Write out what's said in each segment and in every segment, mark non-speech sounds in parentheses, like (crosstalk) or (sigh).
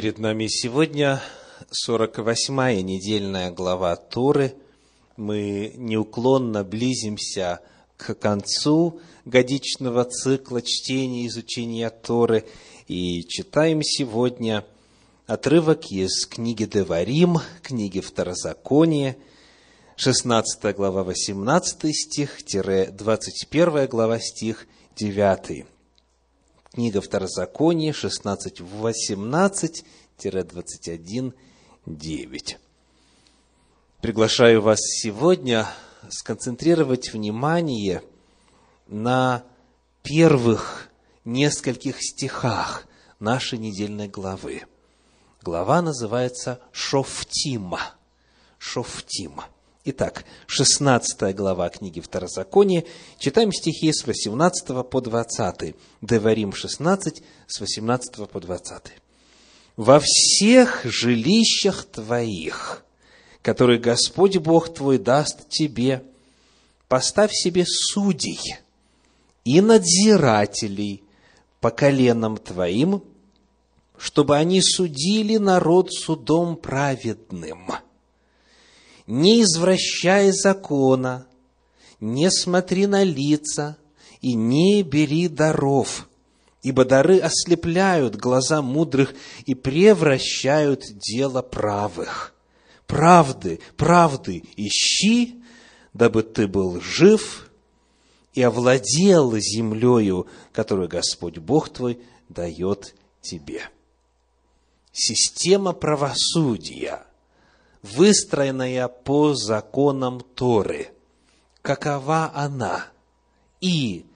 Перед нами сегодня 48-я недельная глава Торы. Мы неуклонно близимся к концу годичного цикла чтения и изучения Торы. И читаем сегодня отрывок из книги Деварим, книги Второзакония, 16 глава, 18 стих, 21 глава, стих 9. Книга Второзакония, 16, 18-21, 9. Приглашаю вас сегодня сконцентрировать внимание на первых нескольких стихах нашей недельной главы. Глава называется Шофтима. Шофтима. Итак, 16 глава книги Второзакония, читаем стихи с 18 по 20. Деварим 16, с 18 по 20. «Во всех жилищах твоих, которые Господь Бог твой даст тебе, поставь себе судей и надзирателей по коленам твоим, чтобы они судили народ судом праведным» не извращай закона, не смотри на лица и не бери даров, ибо дары ослепляют глаза мудрых и превращают дело правых. Правды, правды ищи, дабы ты был жив и овладел землею, которую Господь Бог твой дает тебе. Система правосудия – выстроенная по законам Торы. Какова она? И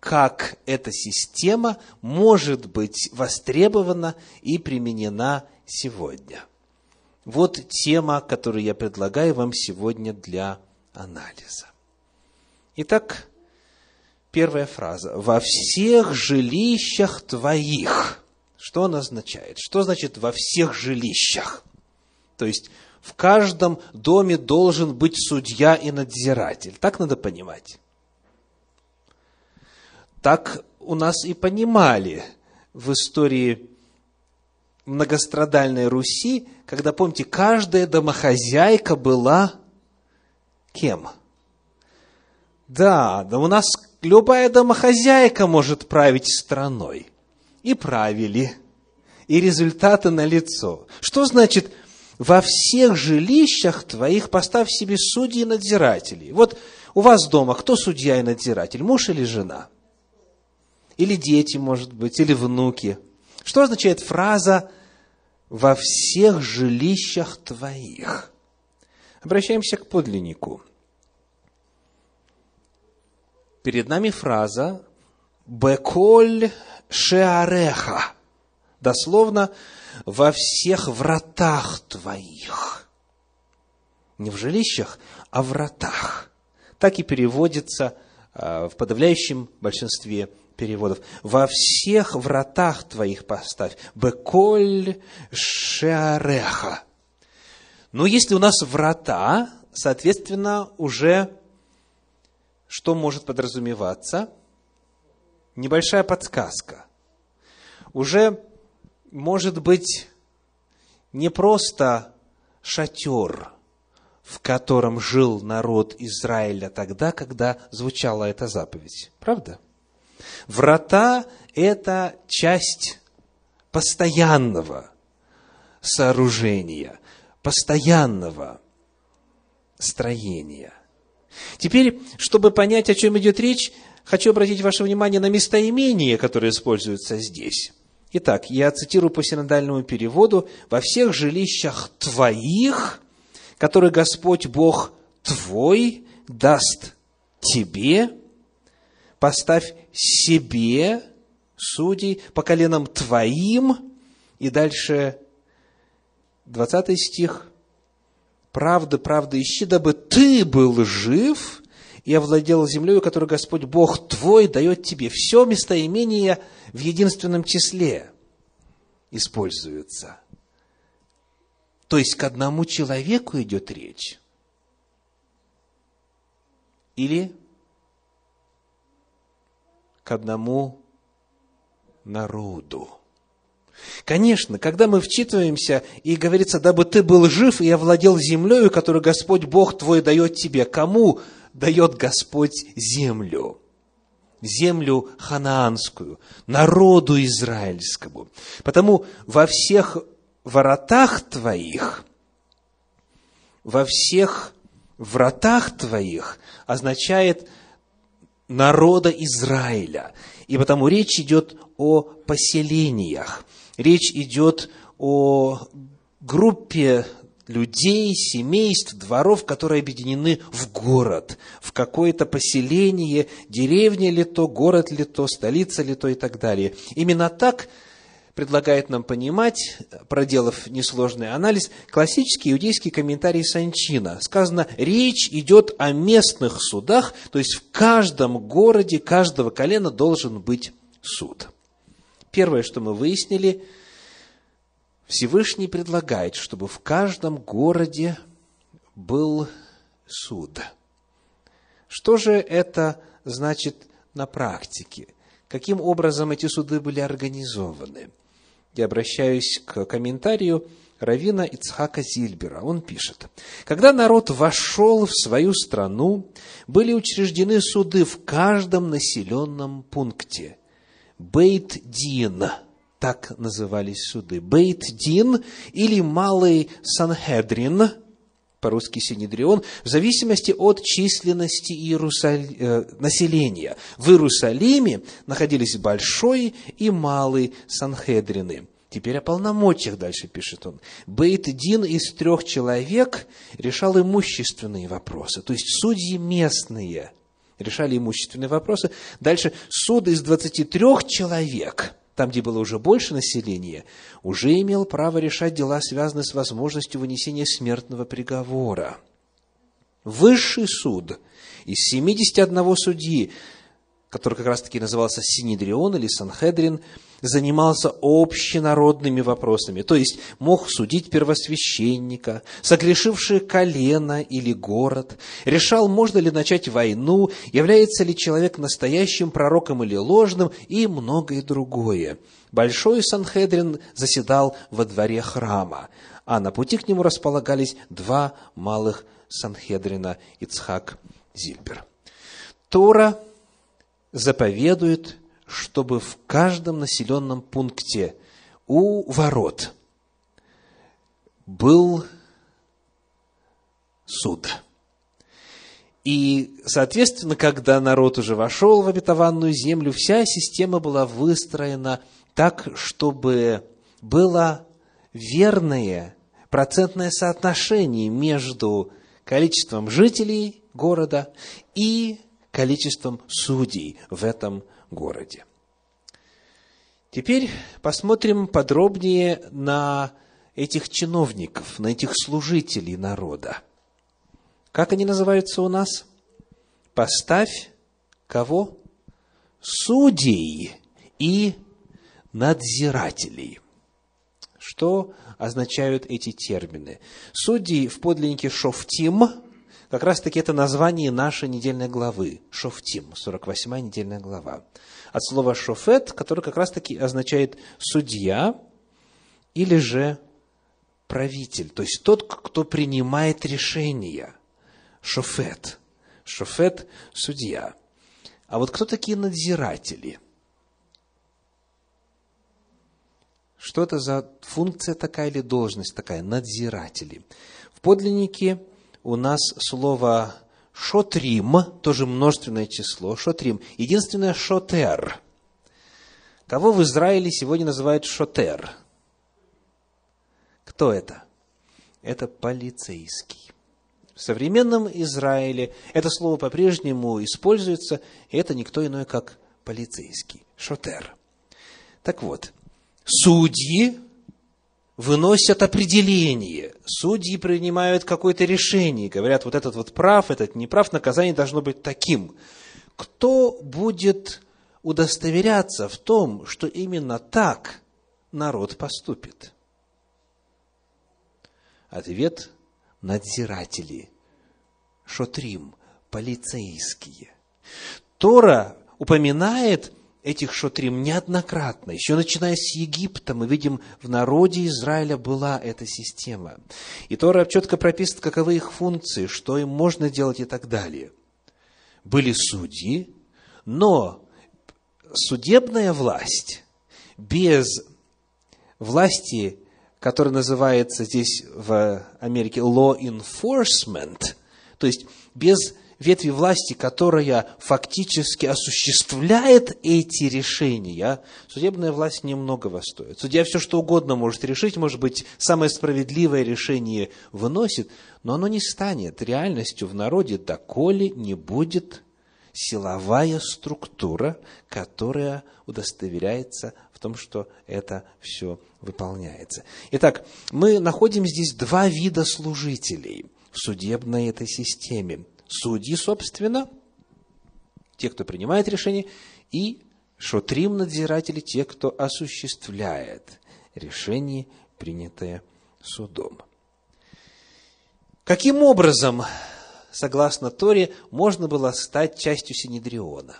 как эта система может быть востребована и применена сегодня. Вот тема, которую я предлагаю вам сегодня для анализа. Итак, первая фраза. «Во всех жилищах твоих». Что она означает? Что значит «во всех жилищах»? То есть, в каждом доме должен быть судья и надзиратель. Так надо понимать. Так у нас и понимали в истории многострадальной Руси, когда, помните, каждая домохозяйка была кем? Да, да у нас любая домохозяйка может править страной. И правили. И результаты налицо. Что значит во всех жилищах твоих поставь себе судьи и надзирателей. Вот у вас дома кто судья и надзиратель, муж или жена? Или дети, может быть, или внуки? Что означает фраза «во всех жилищах твоих»? Обращаемся к подлиннику. Перед нами фраза «беколь шеареха». Дословно во всех вратах твоих. Не в жилищах, а в вратах. Так и переводится а, в подавляющем большинстве переводов. Во всех вратах твоих поставь. Беколь шеареха. Но если у нас врата, соответственно, уже что может подразумеваться? Небольшая подсказка. Уже может быть не просто шатер, в котором жил народ Израиля тогда, когда звучала эта заповедь. Правда? Врата – это часть постоянного сооружения, постоянного строения. Теперь, чтобы понять, о чем идет речь, хочу обратить ваше внимание на местоимение, которое используется здесь. Итак, я цитирую по синодальному переводу, «Во всех жилищах твоих, которые Господь Бог твой даст тебе, поставь себе судей по коленам твоим». И дальше 20 стих. «Правда, правда ищи, дабы ты был жив и овладел землей, которую Господь Бог твой дает тебе». Все местоимение – в единственном числе используются. То есть к одному человеку идет речь. Или к одному народу. Конечно, когда мы вчитываемся и говорится, дабы ты был жив и овладел землею, которую Господь Бог твой дает тебе. Кому дает Господь землю? Землю ханаанскую, народу израильскому. Потому во всех воротах твоих, во всех вратах твоих означает народа Израиля. И потому речь идет о поселениях. Речь идет о группе людей, семейств, дворов, которые объединены в город, в какое-то поселение, деревня ли то, город ли то, столица ли то и так далее. Именно так предлагает нам понимать, проделав несложный анализ, классический иудейский комментарий Санчина. Сказано, речь идет о местных судах, то есть в каждом городе, каждого колена должен быть суд. Первое, что мы выяснили, Всевышний предлагает, чтобы в каждом городе был суд. Что же это значит на практике? Каким образом эти суды были организованы? Я обращаюсь к комментарию Равина Ицхака Зильбера. Он пишет, «Когда народ вошел в свою страну, были учреждены суды в каждом населенном пункте. Бейт-Дин, так назывались суды. Бейт-Дин или Малый Санхедрин, по-русски Синедрион, в зависимости от численности Иерусаль... э, населения. В Иерусалиме находились большой и малый Санхедрины. Теперь о полномочиях дальше пишет он. Бейт-Дин из трех человек решал имущественные вопросы, то есть судьи местные решали имущественные вопросы. Дальше суд из 23 человек – там, где было уже больше населения, уже имел право решать дела, связанные с возможностью вынесения смертного приговора. Высший суд из 71 судьи, который как раз-таки назывался Синедрион или Санхедрин, занимался общенародными вопросами, то есть мог судить первосвященника, согрешившее колено или город, решал, можно ли начать войну, является ли человек настоящим пророком или ложным, и многое другое. Большой Санхедрин заседал во дворе храма, а на пути к нему располагались два малых Санхедрина Ицхак Зильбер. Тора заповедует чтобы в каждом населенном пункте у ворот был суд. И, соответственно, когда народ уже вошел в обетованную землю, вся система была выстроена так, чтобы было верное процентное соотношение между количеством жителей города и количеством судей в этом городе. Теперь посмотрим подробнее на этих чиновников, на этих служителей народа. Как они называются у нас? Поставь кого? Судей и надзирателей. Что означают эти термины? Судьи в подлиннике «шофтим» как раз-таки это название нашей недельной главы. Шофтим, 48-я недельная глава. От слова шофет, который как раз-таки означает судья или же правитель, то есть тот, кто принимает решения. Шофет. Шофет – судья. А вот кто такие надзиратели? Что это за функция такая или должность такая? Надзиратели. В подлиннике у нас слово шотрим, тоже множественное число, шотрим. Единственное шотер. Кого в Израиле сегодня называют шотер? Кто это? Это полицейский. В современном Израиле это слово по-прежнему используется, и это никто иной, как полицейский, шотер. Так вот, судьи выносят определение, судьи принимают какое-то решение, говорят, вот этот вот прав, этот не прав, наказание должно быть таким. Кто будет удостоверяться в том, что именно так народ поступит? Ответ – надзиратели, шотрим, полицейские. Тора упоминает этих шотрим неоднократно. Еще начиная с Египта, мы видим, в народе Израиля была эта система. И Тора четко прописывает, каковы их функции, что им можно делать и так далее. Были судьи, но судебная власть без власти, которая называется здесь в Америке law enforcement, то есть без ветви власти, которая фактически осуществляет эти решения, судебная власть немногого стоит. Судья все что угодно может решить, может быть, самое справедливое решение выносит, но оно не станет реальностью в народе, доколе не будет силовая структура, которая удостоверяется в том, что это все выполняется. Итак, мы находим здесь два вида служителей в судебной этой системе судьи, собственно, те, кто принимает решение, и шотрим надзиратели, те, кто осуществляет решение, принятое судом. Каким образом, согласно Торе, можно было стать частью Синедриона?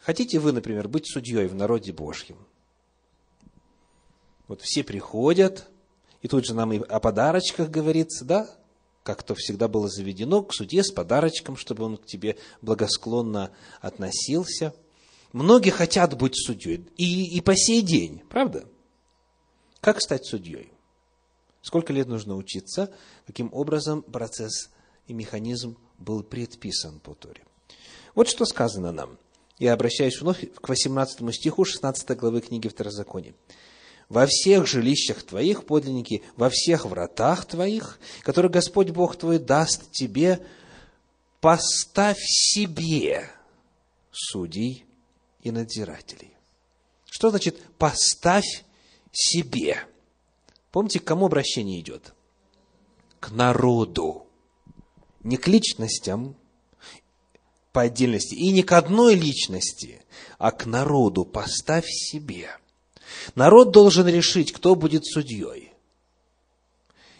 Хотите вы, например, быть судьей в народе Божьем? Вот все приходят, и тут же нам и о подарочках говорится, да? Как то всегда было заведено, к суде с подарочком, чтобы он к тебе благосклонно относился. Многие хотят быть судьей, и, и по сей день, правда? Как стать судьей? Сколько лет нужно учиться? Каким образом процесс и механизм был предписан по Торе? Вот что сказано нам. Я обращаюсь вновь к 18 стиху 16 главы книги Второзакония во всех жилищах твоих, подлинники, во всех вратах твоих, которые Господь Бог твой даст тебе, поставь себе судей и надзирателей. Что значит поставь себе? Помните, к кому обращение идет? К народу. Не к личностям по отдельности, и не к одной личности, а к народу поставь себе – Народ должен решить, кто будет судьей.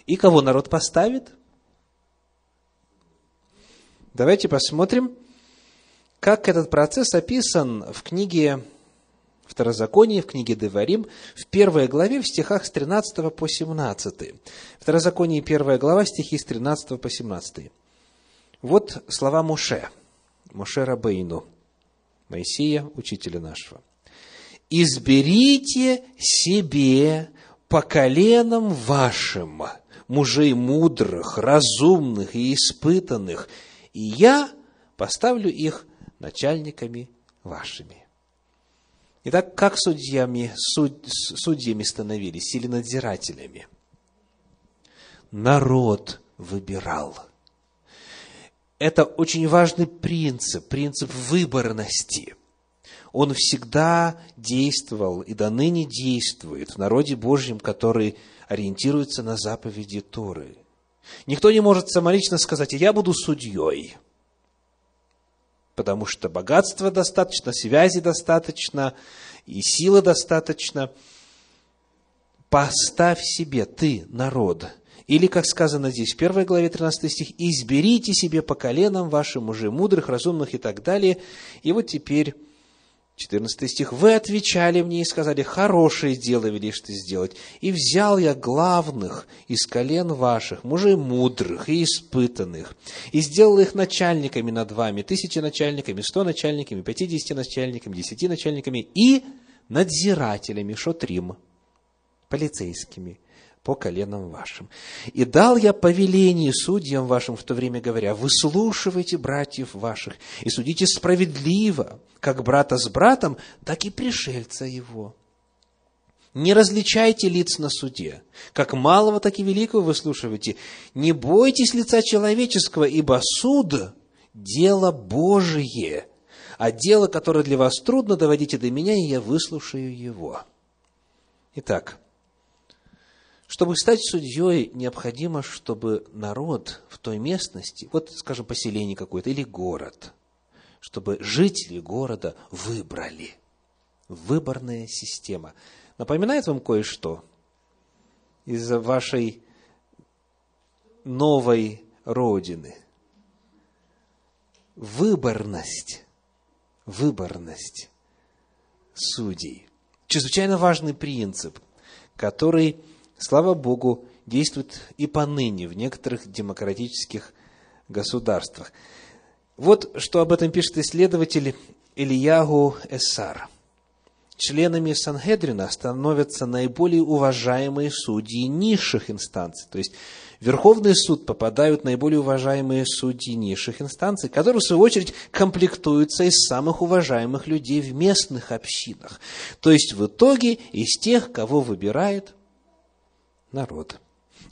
И кого народ поставит? Давайте посмотрим, как этот процесс описан в книге Второзаконие, в книге Деварим, в первой главе, в стихах с 13 по 17. Второзаконие, первая глава, стихи с 13 по 17. Вот слова Муше, Муше Рабейну, Моисея, учителя нашего изберите себе по коленам вашим мужей мудрых, разумных и испытанных, и я поставлю их начальниками вашими. Итак, как судьями, суд, судьями становились или надзирателями? Народ выбирал. Это очень важный принцип, принцип выборности – он всегда действовал и до ныне действует в народе Божьем, который ориентируется на заповеди Торы. Никто не может самолично сказать, я буду судьей, потому что богатства достаточно, связи достаточно, и силы достаточно. Поставь себе, ты, народ, или, как сказано здесь, в первой главе 13 стих, «Изберите себе по коленам вашим мужей мудрых, разумных» и так далее. И вот теперь 14 стих. «Вы отвечали мне и сказали, хорошее дело велишь ты сделать. И взял я главных из колен ваших, мужей мудрых и испытанных, и сделал их начальниками над вами, тысячи начальниками, сто начальниками, пятидесяти начальниками, десяти начальниками и надзирателями, шотрим, полицейскими, по коленам вашим. И дал я повеление судьям вашим в то время, говоря, выслушивайте братьев ваших и судите справедливо, как брата с братом, так и пришельца его. Не различайте лиц на суде, как малого, так и великого выслушивайте. Не бойтесь лица человеческого, ибо суд – дело Божие, а дело, которое для вас трудно, доводите до меня, и я выслушаю его. Итак, чтобы стать судьей, необходимо, чтобы народ в той местности, вот, скажем, поселение какое-то или город, чтобы жители города выбрали. Выборная система. Напоминает вам кое-что из вашей новой родины? Выборность выборность судей. Чрезвычайно важный принцип, который, слава Богу, действует и поныне в некоторых демократических государствах. Вот что об этом пишет исследователь Ильягу Эссар. Членами Санхедрина становятся наиболее уважаемые судьи низших инстанций. То есть, в Верховный суд попадают наиболее уважаемые судьи низших инстанций, которые, в свою очередь, комплектуются из самых уважаемых людей в местных общинах. То есть, в итоге, из тех, кого выбирает народ.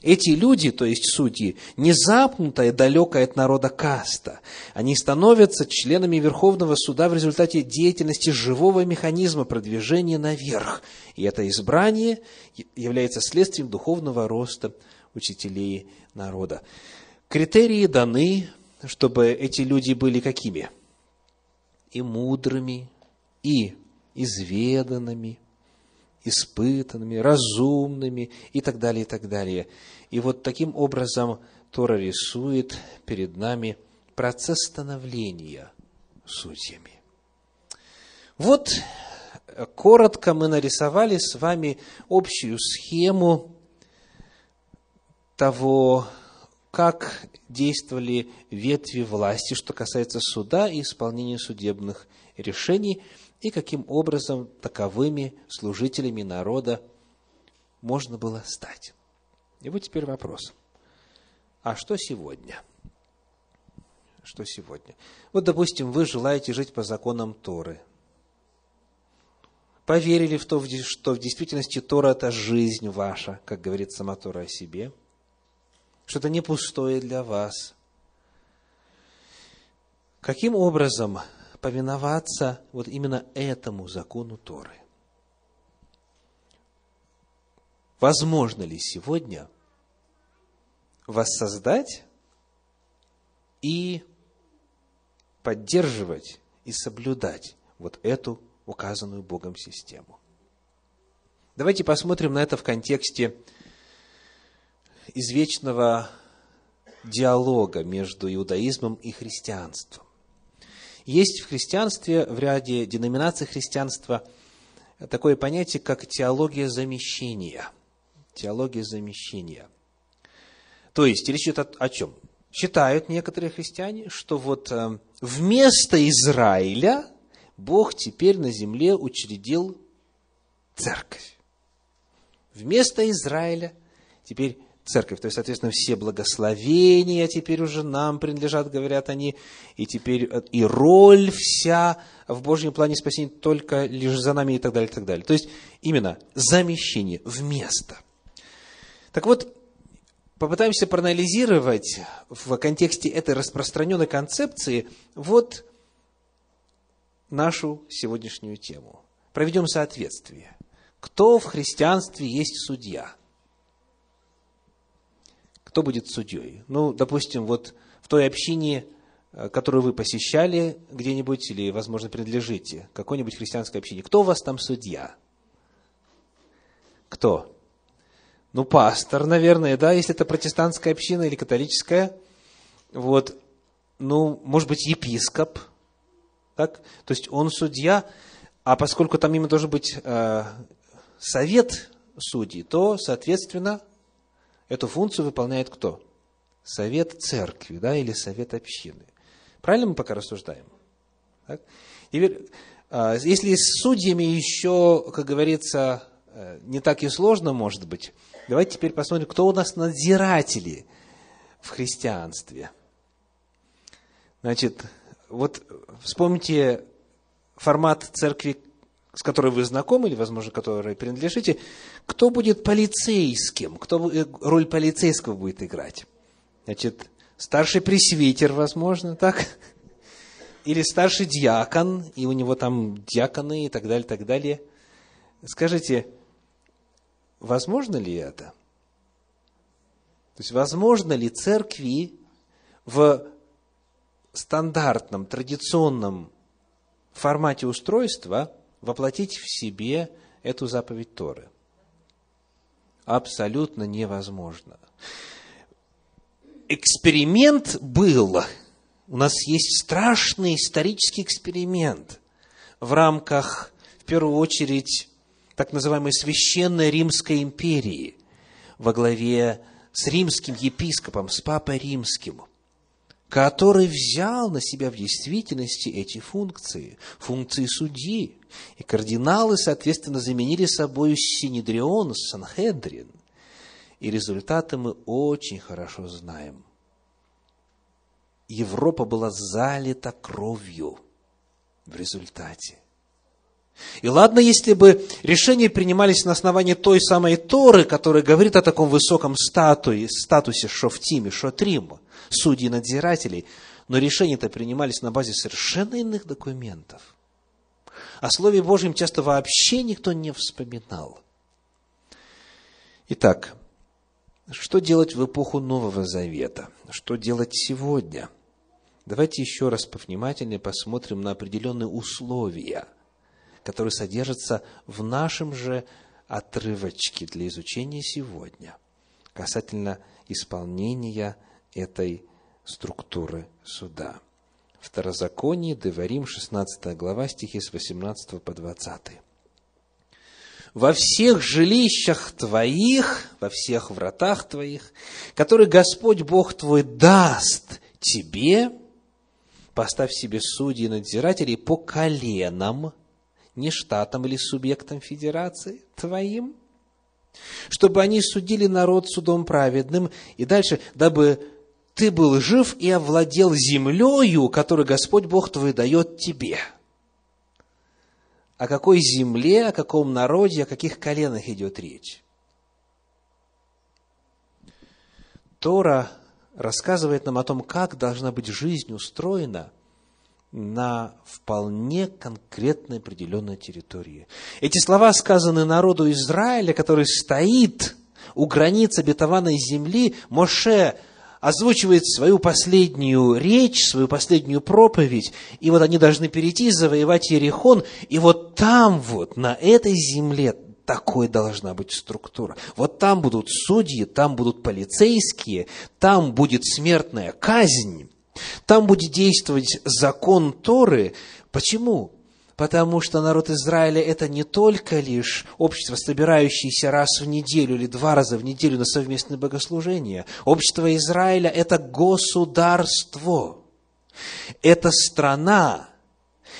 Эти люди, то есть судьи, не запнутая, далекая от народа каста. Они становятся членами Верховного суда в результате деятельности живого механизма продвижения наверх. И это избрание является следствием духовного роста учителей народа. Критерии даны, чтобы эти люди были какими? И мудрыми, и изведанными, испытанными, разумными и так далее, и так далее. И вот таким образом Тора рисует перед нами процесс становления судьями. Вот коротко мы нарисовали с вами общую схему того, как действовали ветви власти, что касается суда и исполнения судебных решений – и каким образом таковыми служителями народа можно было стать. И вот теперь вопрос. А что сегодня? Что сегодня? Вот, допустим, вы желаете жить по законам Торы. Поверили в то, что в действительности Тора – это жизнь ваша, как говорит сама Тора о себе, что это не пустое для вас. Каким образом повиноваться вот именно этому закону Торы. Возможно ли сегодня воссоздать и поддерживать и соблюдать вот эту указанную Богом систему? Давайте посмотрим на это в контексте извечного диалога между иудаизмом и христианством. Есть в христианстве, в ряде деноминаций христианства, такое понятие, как теология замещения. Теология замещения. То есть, речь идет о, о чем? Считают некоторые христиане, что вот э, вместо Израиля Бог теперь на земле учредил церковь. Вместо Израиля теперь церковь. То есть, соответственно, все благословения теперь уже нам принадлежат, говорят они, и теперь э, и роль вся в Божьем плане спасения только лишь за нами и так далее, и так далее. То есть, именно замещение вместо. Так вот, попытаемся проанализировать в контексте этой распространенной концепции вот нашу сегодняшнюю тему. Проведем соответствие. Кто в христианстве есть судья? Кто будет судьей? Ну, допустим, вот в той общине, э, которую вы посещали где-нибудь или, возможно, принадлежите, какой-нибудь христианской общине, кто у вас там судья? Кто? Ну, пастор, наверное, да, если это протестантская община или католическая. Вот, ну, может быть, епископ, так? То есть он судья, а поскольку там именно должен быть э, совет судей, то, соответственно, Эту функцию выполняет кто? Совет церкви, да, или совет общины. Правильно мы пока рассуждаем? Так? Теперь, а, если с судьями еще, как говорится, э, не так и сложно, может быть, давайте теперь посмотрим, кто у нас надзиратели в христианстве. Значит, вот вспомните формат церкви с которой вы знакомы, или, возможно, которой принадлежите, кто будет полицейским, кто э, роль полицейского будет играть? Значит, старший пресвитер, возможно, так? Или старший диакон, и у него там диаконы и так далее, так далее. Скажите, возможно ли это? То есть, возможно ли церкви в стандартном, традиционном формате устройства воплотить в себе эту заповедь Торы. Абсолютно невозможно. Эксперимент был. У нас есть страшный исторический эксперимент. в рамках, в первую очередь, так называемой Священной Римской империи во главе с римским епископом, с Папой Римским, который взял на себя в действительности эти функции, функции судьи. И кардиналы, соответственно, заменили собой Синедрион, Санхедрин. И результаты мы очень хорошо знаем. Европа была залита кровью в результате. И ладно, если бы решения принимались на основании той самой Торы, которая говорит о таком высоком статуе, статусе Шофтиме, Шотрима, судей-надзирателей, но решения-то принимались на базе совершенно иных документов. О Слове Божьем часто вообще никто не вспоминал. Итак, что делать в эпоху Нового Завета? Что делать сегодня? Давайте еще раз повнимательнее посмотрим на определенные условия, которые содержатся в нашем же отрывочке для изучения сегодня касательно исполнения этой структуры суда. Второзаконие, Деварим, 16 глава, стихи с 18 по 20. «Во всех жилищах твоих, во всех вратах твоих, которые Господь Бог твой даст тебе, поставь себе судьи и надзирателей по коленам, не штатам или субъектам федерации твоим, чтобы они судили народ судом праведным, и дальше, дабы ты был жив и овладел землею, которую Господь Бог твой дает тебе. О какой земле, о каком народе, о каких коленах идет речь? Тора рассказывает нам о том, как должна быть жизнь устроена на вполне конкретной определенной территории. Эти слова сказаны народу Израиля, который стоит у границ обетованной земли. Моше озвучивает свою последнюю речь, свою последнюю проповедь, и вот они должны перейти, завоевать Ерехон, и вот там вот, на этой земле, такой должна быть структура. Вот там будут судьи, там будут полицейские, там будет смертная казнь, там будет действовать закон Торы. Почему? Потому что народ Израиля – это не только лишь общество, собирающееся раз в неделю или два раза в неделю на совместное богослужение. Общество Израиля – это государство, это страна.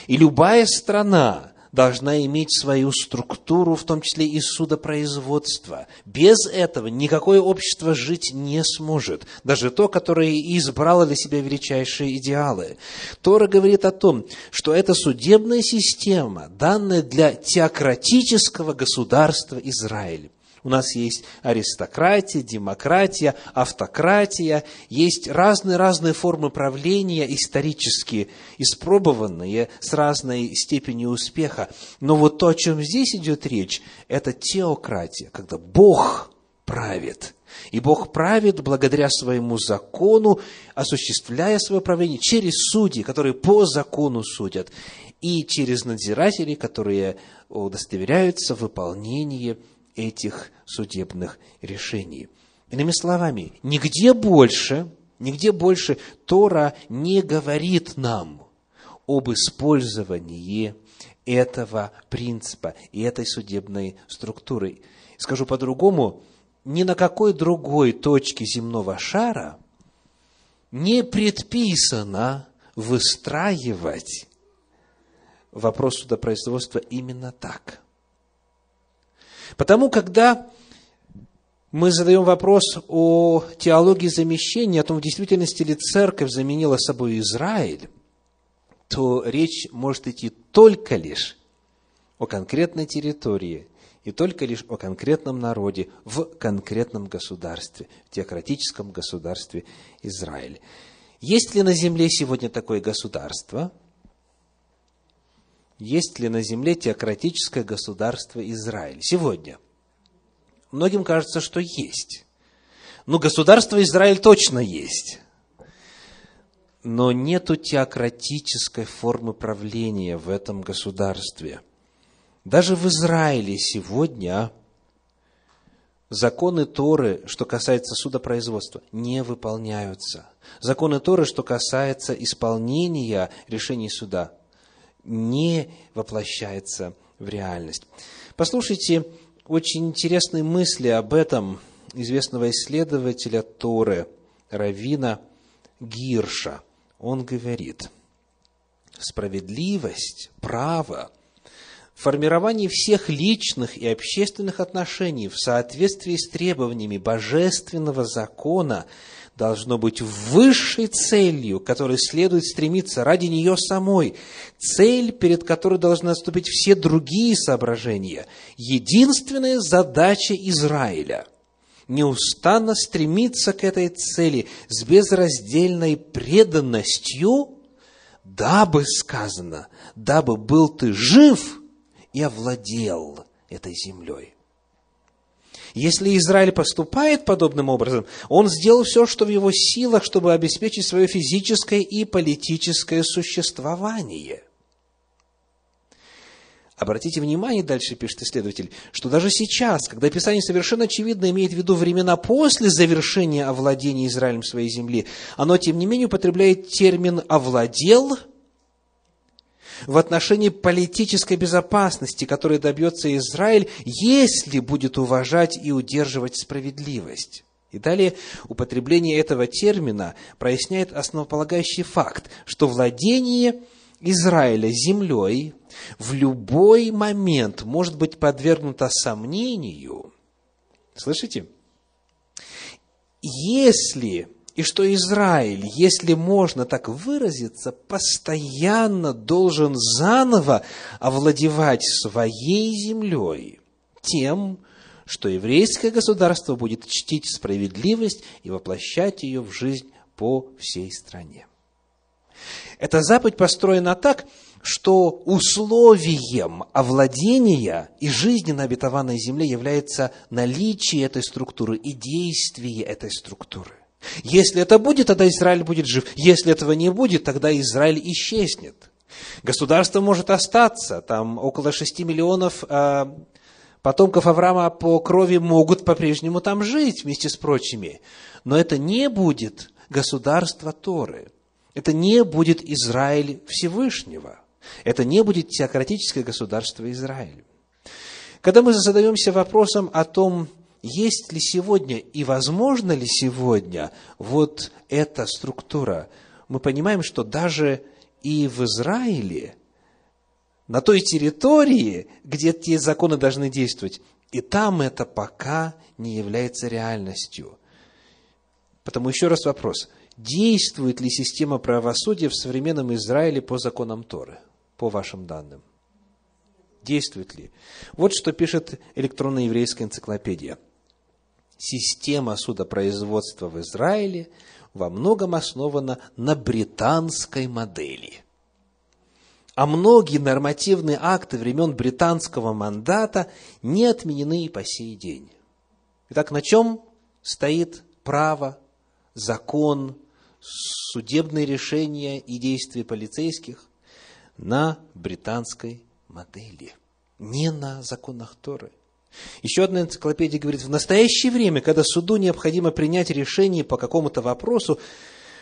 И любая страна должна иметь свою структуру, в том числе и судопроизводство. Без этого никакое общество жить не сможет. Даже то, которое избрало для себя величайшие идеалы. Тора говорит о том, что это судебная система, данная для теократического государства Израиль. У нас есть аристократия, демократия, автократия, есть разные-разные формы правления, исторически испробованные, с разной степенью успеха. Но вот то, о чем здесь идет речь, это теократия, когда Бог правит. И Бог правит благодаря своему закону, осуществляя свое правление через судей, которые по закону судят, и через надзирателей, которые удостоверяются в выполнении этих судебных решений. Иными словами, нигде больше, нигде больше Тора не говорит нам об использовании этого принципа и этой судебной структуры. Скажу по-другому, ни на какой другой точке земного шара не предписано выстраивать вопрос судопроизводства именно так – Потому, когда мы задаем вопрос о теологии замещения, о том, в действительности ли церковь заменила собой Израиль, то речь может идти только лишь о конкретной территории и только лишь о конкретном народе в конкретном государстве, в теократическом государстве Израиль. Есть ли на земле сегодня такое государство – есть ли на земле теократическое государство Израиль сегодня? Многим кажется, что есть. Ну, государство Израиль точно есть. Но нету теократической формы правления в этом государстве. Даже в Израиле сегодня законы Торы, что касается судопроизводства, не выполняются. Законы Торы, что касается исполнения решений суда, не воплощается в реальность. Послушайте очень интересные мысли об этом известного исследователя Торы, Равина Гирша. Он говорит, справедливость, право, формирование всех личных и общественных отношений в соответствии с требованиями божественного закона должно быть высшей целью, которой следует стремиться ради нее самой, цель, перед которой должны отступить все другие соображения, единственная задача Израиля – неустанно стремиться к этой цели с безраздельной преданностью, дабы сказано, дабы был ты жив и овладел этой землей. Если Израиль поступает подобным образом, он сделал все, что в его силах, чтобы обеспечить свое физическое и политическое существование. Обратите внимание, дальше пишет исследователь, что даже сейчас, когда Писание совершенно очевидно имеет в виду времена после завершения овладения Израилем своей земли, оно, тем не менее, употребляет термин «овладел», в отношении политической безопасности, которой добьется Израиль, если будет уважать и удерживать справедливость. И далее употребление этого термина проясняет основополагающий факт, что владение Израиля землей в любой момент может быть подвергнуто сомнению. Слышите? Если и что Израиль, если можно так выразиться, постоянно должен заново овладевать своей землей тем, что еврейское государство будет чтить справедливость и воплощать ее в жизнь по всей стране. Эта заповедь построена так, что условием овладения и жизни на обетованной земле является наличие этой структуры и действие этой структуры. Если это будет, тогда Израиль будет жив. Если этого не будет, тогда Израиль исчезнет. Государство может остаться, там около 6 миллионов э, потомков Авраама по крови могут по-прежнему там жить вместе с прочими. Но это не будет государство Торы. Это не будет Израиль Всевышнего. Это не будет теократическое государство Израиль. Когда мы задаемся вопросом о том, есть ли сегодня и возможно ли сегодня вот эта структура, мы понимаем, что даже и в Израиле, на той территории, где те законы должны действовать, и там это пока не является реальностью. Потому еще раз вопрос, действует ли система правосудия в современном Израиле по законам Торы, по вашим данным? Действует ли? Вот что пишет электронная еврейская энциклопедия – система судопроизводства в Израиле во многом основана на британской модели. А многие нормативные акты времен британского мандата не отменены и по сей день. Итак, на чем стоит право, закон, судебные решения и действия полицейских? На британской модели, не на законах Торы. Еще одна энциклопедия говорит, в настоящее время, когда суду необходимо принять решение по какому-то вопросу,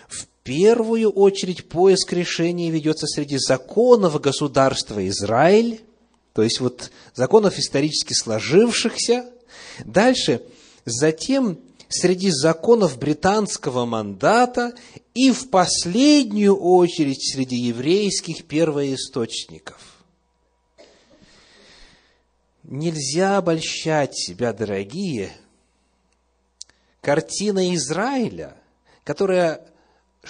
в первую очередь поиск решения ведется среди законов государства Израиль, то есть вот законов исторически сложившихся. Дальше, затем среди законов британского мандата и в последнюю очередь среди еврейских первоисточников – Нельзя обольщать себя, дорогие, картина Израиля, которая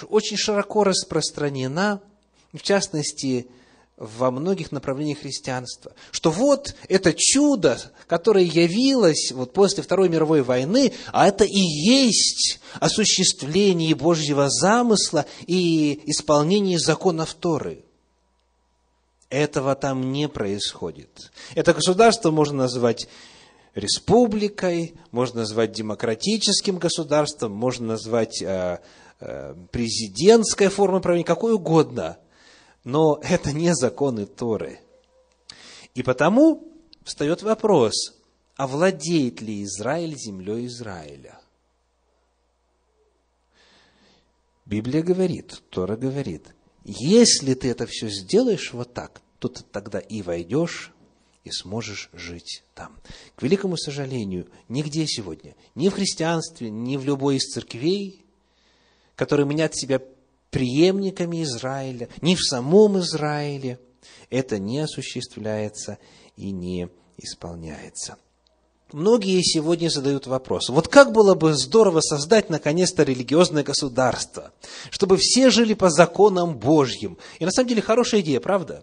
очень широко распространена, в частности, во многих направлениях христианства, что вот это чудо, которое явилось вот после Второй мировой войны, а это и есть осуществление Божьего замысла и исполнение законов Торы – этого там не происходит. Это государство можно назвать республикой, можно назвать демократическим государством, можно назвать э, э, президентской формой правления, какой угодно. Но это не законы Торы. И потому встает вопрос, а владеет ли Израиль землей Израиля? Библия говорит, Тора говорит – если ты это все сделаешь вот так, то ты тогда и войдешь, и сможешь жить там. К великому сожалению, нигде сегодня, ни в христианстве, ни в любой из церквей, которые мнят себя преемниками Израиля, ни в самом Израиле это не осуществляется и не исполняется. Многие сегодня задают вопрос, вот как было бы здорово создать наконец-то религиозное государство, чтобы все жили по законам Божьим. И на самом деле хорошая идея, правда?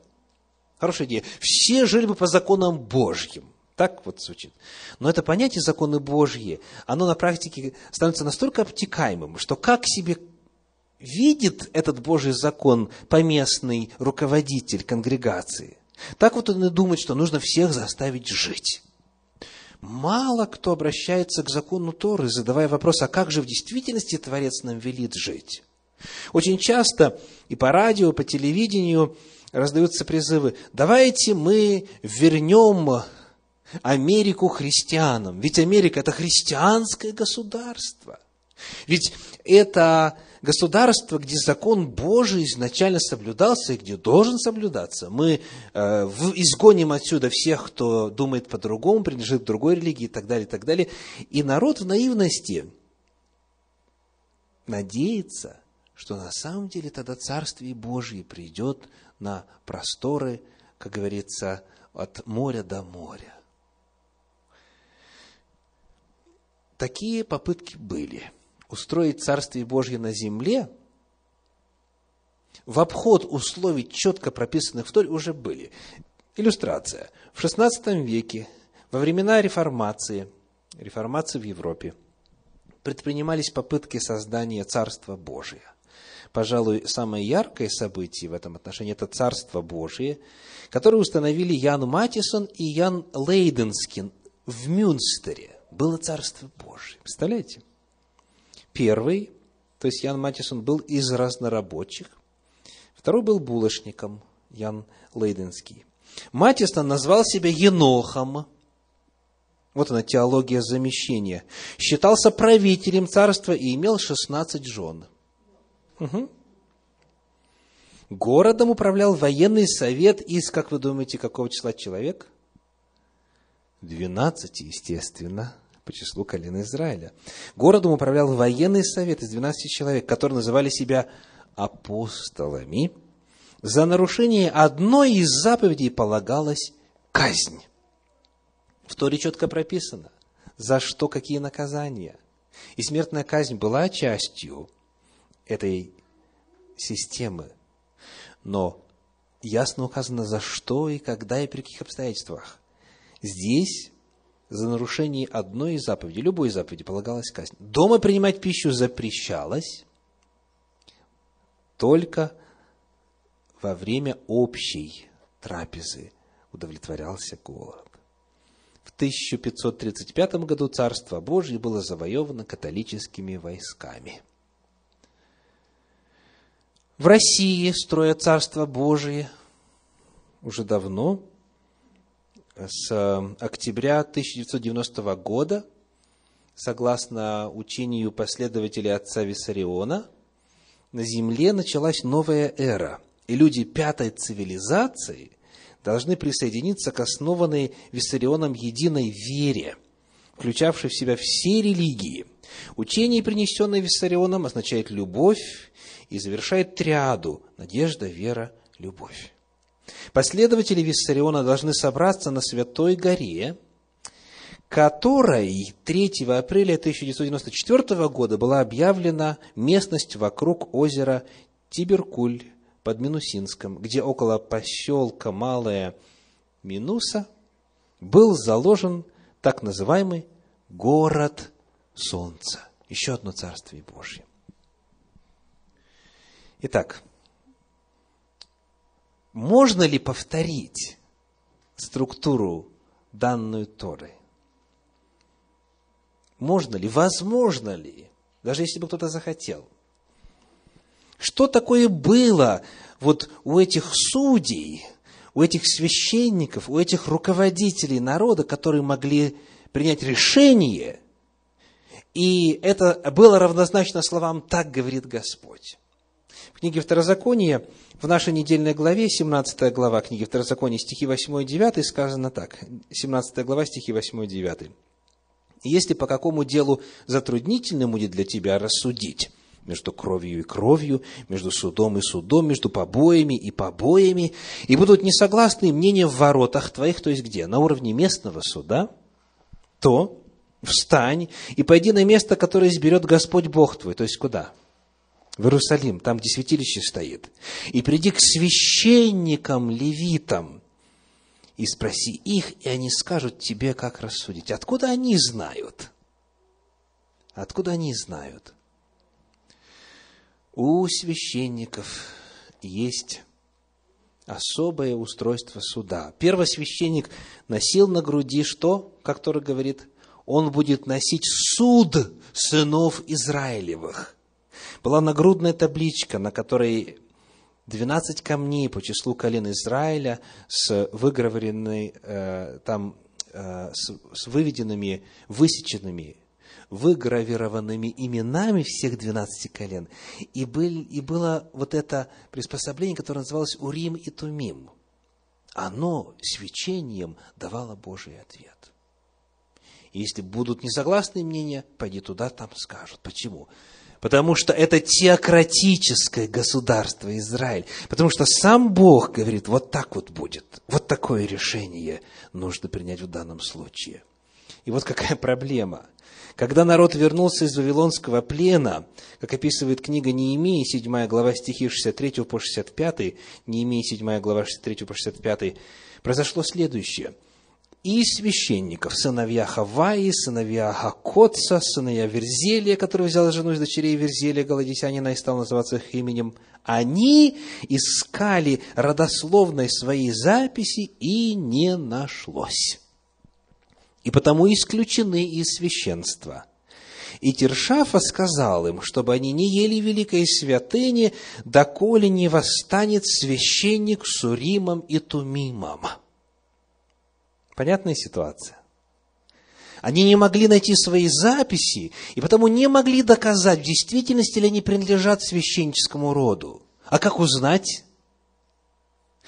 Хорошая идея. Все жили бы по законам Божьим. Так вот звучит. Но это понятие законы Божьи, оно на практике становится настолько обтекаемым, что как себе видит этот Божий закон поместный руководитель конгрегации, так вот он и думает, что нужно всех заставить жить. Мало кто обращается к закону Торы, задавая вопрос, а как же в действительности Творец нам велит жить? Очень часто и по радио, по телевидению раздаются призывы, давайте мы вернем Америку христианам. Ведь Америка – это христианское государство. Ведь это государство, где закон Божий изначально соблюдался и где должен соблюдаться. Мы э, изгоним отсюда всех, кто думает по-другому, принадлежит к другой религии и так далее, и так далее. И народ в наивности надеется, что на самом деле тогда Царствие Божье придет на просторы, как говорится, от моря до моря. Такие попытки были – устроить Царствие Божье на земле, в обход условий, четко прописанных в Торе, уже были. Иллюстрация. В XVI веке, во времена реформации, реформации в Европе, предпринимались попытки создания Царства Божия. Пожалуй, самое яркое событие в этом отношении – это Царство Божие, которое установили Ян Матисон и Ян Лейденскин в Мюнстере. Было Царство Божие. Представляете? Первый, то есть Ян Матисон, был из разнорабочих. Второй был булочником, Ян Лейденский. Матисон назвал себя Енохом. Вот она, теология замещения. Считался правителем царства и имел 16 жен. Угу. Городом управлял военный совет из, как вы думаете, какого числа человек? 12, естественно по числу колен Израиля. Городом управлял военный совет из 12 человек, которые называли себя апостолами. За нарушение одной из заповедей полагалась казнь. В Торе четко прописано, за что какие наказания. И смертная казнь была частью этой системы. Но ясно указано, за что и когда и при каких обстоятельствах. Здесь за нарушение одной из заповедей, любой заповеди полагалась казнь. Дома принимать пищу запрещалось только во время общей трапезы удовлетворялся голод. В 1535 году Царство Божье было завоевано католическими войсками. В России, строя Царство Божие, уже давно с э, октября 1990 года, согласно учению последователей отца Виссариона, на Земле началась новая эра, и люди пятой цивилизации должны присоединиться к основанной Виссарионом единой вере, включавшей в себя все религии. Учение, принесенное Виссарионом, означает любовь и завершает триаду – надежда, вера, любовь. Последователи Виссариона должны собраться на Святой горе, которой 3 апреля 1994 года была объявлена местность вокруг озера Тиберкуль под Минусинском, где около поселка Малая Минуса был заложен так называемый город Солнца. Еще одно Царствие Божье. Итак, можно ли повторить структуру данную Торы? Можно ли? Возможно ли? Даже если бы кто-то захотел. Что такое было вот у этих судей, у этих священников, у этих руководителей народа, которые могли принять решение, и это было равнозначно словам «так говорит Господь». В книге Второзакония, в нашей недельной главе, 17 глава книги Второзакония, стихи 8 и 9, сказано так. 17 глава, стихи 8 и 9. «Если по какому делу затруднительным будет для тебя рассудить, между кровью и кровью, между судом и судом, между побоями и побоями, и будут несогласны мнения в воротах твоих, то есть где? На уровне местного суда, то встань и пойди на место, которое изберет Господь Бог твой, то есть куда? В Иерусалим, там, где святилище стоит. И приди к священникам, левитам, и спроси их, и они скажут тебе, как рассудить. Откуда они знают? Откуда они знают? У священников есть особое устройство суда. Первосвященник носил на груди что, как Тора говорит? Он будет носить суд сынов Израилевых. Была нагрудная табличка, на которой 12 камней по числу колен Израиля с выгравированной, э, там, э, с, с выведенными, высеченными выгравированными именами всех 12 колен. И, был, и было вот это приспособление, которое называлось Урим и Тумим. Оно свечением давало Божий ответ. И если будут несогласные мнения, пойди туда, там скажут. Почему? Потому что это теократическое государство Израиль. Потому что сам Бог говорит, вот так вот будет. Вот такое решение нужно принять в данном случае. И вот какая (laughs) проблема. Когда народ вернулся из Вавилонского плена, как описывает книга Неемии, 7 глава стихи 63 по 65, Неемии, 7 глава 63 по 65, произошло следующее. И священников, сыновья Хаваи, сыновья Хакотца, сыновья Верзелия, который взял жену из дочерей Верзелия, Галадисянина, и стал называться их именем, они искали родословной своей записи, и не нашлось и потому исключены из священства. И Тершафа сказал им, чтобы они не ели великой святыни, доколе не восстанет священник с Уримом и Тумимом. Понятная ситуация? Они не могли найти свои записи, и потому не могли доказать, в действительности ли они принадлежат священническому роду. А как узнать?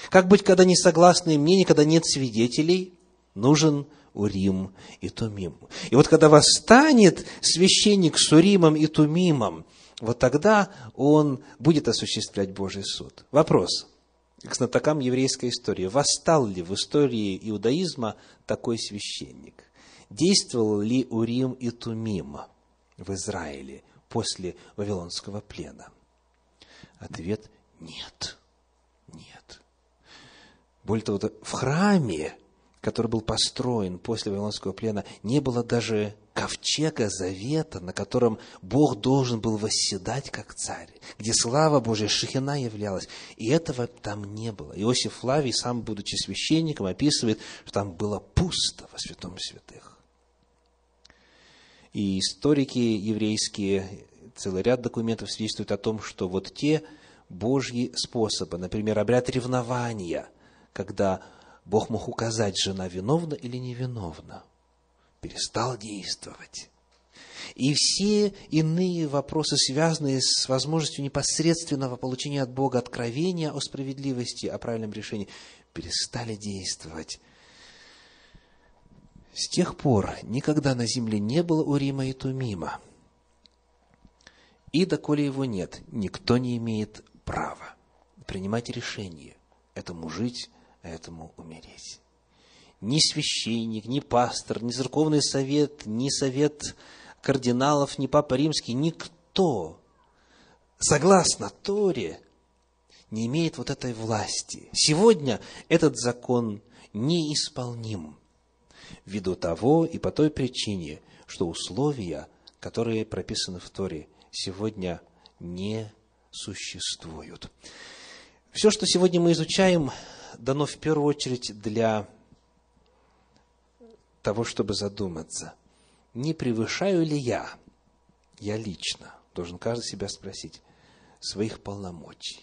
Как быть, когда несогласные мнения, когда нет свидетелей? Нужен Урим и Тумим. И вот когда восстанет священник с Уримом и Тумимом, вот тогда он будет осуществлять Божий суд. Вопрос к знатокам еврейской истории. Восстал ли в истории иудаизма такой священник? Действовал ли Урим и Тумим в Израиле после Вавилонского плена? Ответ – нет. Нет. Более того, в храме который был построен после Вавилонского плена, не было даже ковчега завета, на котором Бог должен был восседать как царь, где слава Божья, Шехина являлась. И этого там не было. Иосиф Флавий, сам будучи священником, описывает, что там было пусто во святом святых. И историки еврейские, целый ряд документов свидетельствуют о том, что вот те Божьи способы, например, обряд ревнования, когда Бог мог указать, жена виновна или невиновна. Перестал действовать. И все иные вопросы, связанные с возможностью непосредственного получения от Бога откровения о справедливости, о правильном решении, перестали действовать. С тех пор никогда на земле не было Урима и Тумима. И доколе его нет, никто не имеет права принимать решение этому жить этому умереть. Ни священник, ни пастор, ни церковный совет, ни совет кардиналов, ни папа римский, никто, согласно Торе, не имеет вот этой власти. Сегодня этот закон неисполним ввиду того и по той причине, что условия, которые прописаны в Торе, сегодня не существуют. Все, что сегодня мы изучаем, дано в первую очередь для того, чтобы задуматься, не превышаю ли я, я лично, должен каждый себя спросить, своих полномочий.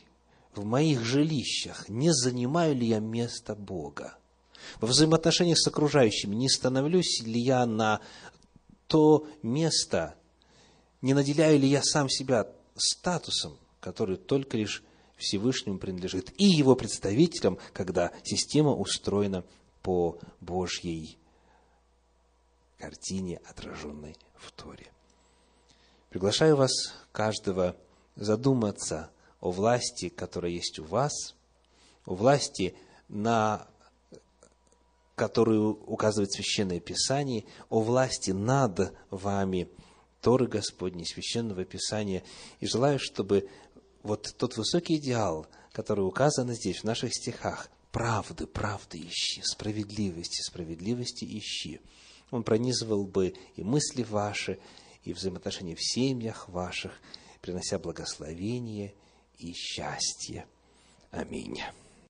В моих жилищах не занимаю ли я место Бога? Во взаимоотношениях с окружающими не становлюсь ли я на то место, не наделяю ли я сам себя статусом, который только лишь Всевышнему принадлежит, и его представителям, когда система устроена по Божьей картине, отраженной в Торе. Приглашаю вас, каждого, задуматься о власти, которая есть у вас, о власти, на которую указывает Священное Писание, о власти над вами, Торы Господней, Священного Писания. И желаю, чтобы вот тот высокий идеал, который указан здесь, в наших стихах, правды, правды ищи, справедливости, справедливости ищи, он пронизывал бы и мысли ваши, и взаимоотношения в семьях ваших, принося благословение и счастье. Аминь.